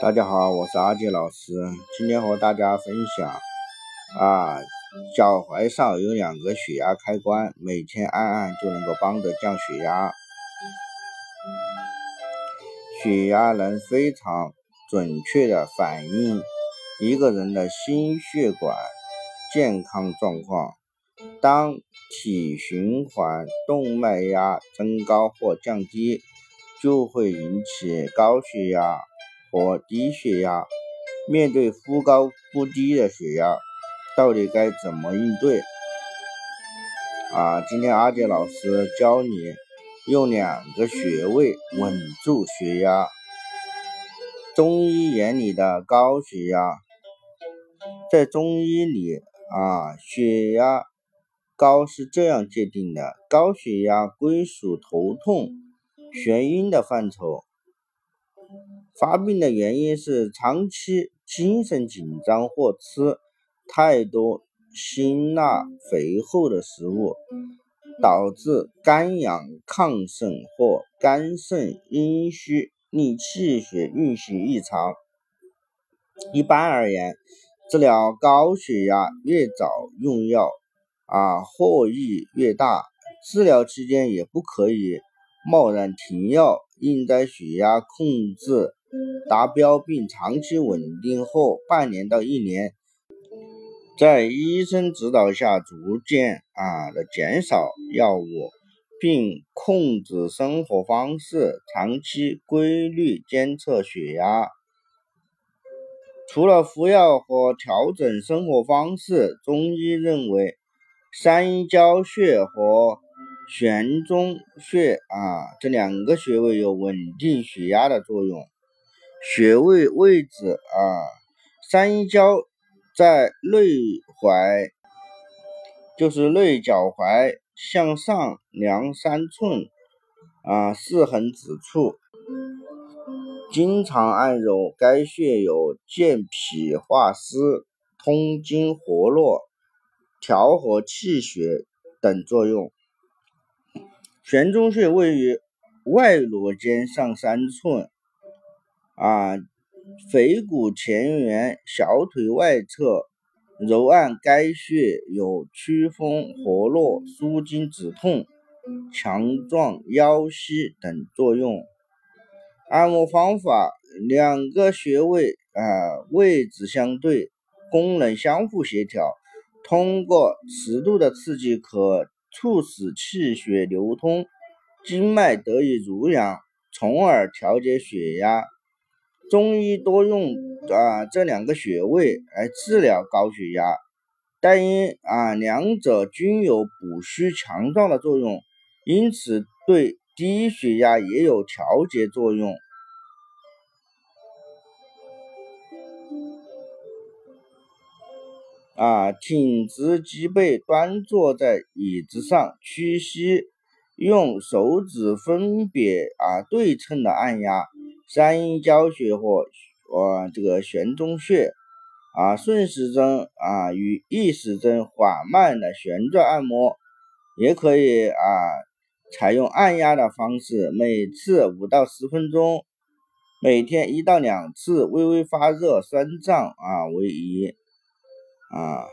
大家好，我是阿杰老师，今天和大家分享啊，脚踝上有两个血压开关，每天按按就能够帮着降血压。血压能非常准确的反映一个人的心血管健康状况。当体循环、动脉压增高或降低，就会引起高血压。和低血压，面对忽高忽低的血压，到底该怎么应对？啊，今天阿杰老师教你用两个穴位稳住血压。中医眼里的高血压，在中医里啊，血压高是这样界定的：高血压归属头痛、眩晕的范畴。发病的原因是长期精神紧张或吃太多辛辣肥厚的食物，导致肝阳亢盛或肝肾阴虚，令气血运行异常。一般而言，治疗高血压越早用药啊，获益越大。治疗期间也不可以贸然停药，应在血压控制。达标并长期稳定后，半年到一年，在医生指导下逐渐啊的减少药物，并控制生活方式，长期规律监测血压。除了服药和调整生活方式，中医认为三阴交穴和悬中穴啊这两个穴位有稳定血压的作用。穴位位置啊，三阴交在内踝，就是内脚踝向上量三寸啊四横指处，经常按揉该穴有健脾化湿、通经活络、调和气血等作用。悬中穴位于外裸肩上三寸。啊，腓骨前缘小腿外侧，揉按该穴有祛风活络、舒筋止痛、强壮腰膝等作用。按摩方法：两个穴位啊位置相对，功能相互协调。通过适度的刺激，可促使气血流通，经脉得以濡养，从而调节血压。中医多用啊这两个穴位来治疗高血压，但因啊两者均有补虚强壮的作用，因此对低血压也有调节作用。啊，挺直脊背，端坐在椅子上，屈膝，用手指分别啊对称的按压。三阴交穴或呃这个悬中穴啊，顺时针啊与逆时针缓慢的旋转按摩，也可以啊采用按压的方式，每次五到十分钟，每天一到两次，微微发热、酸胀啊为宜啊。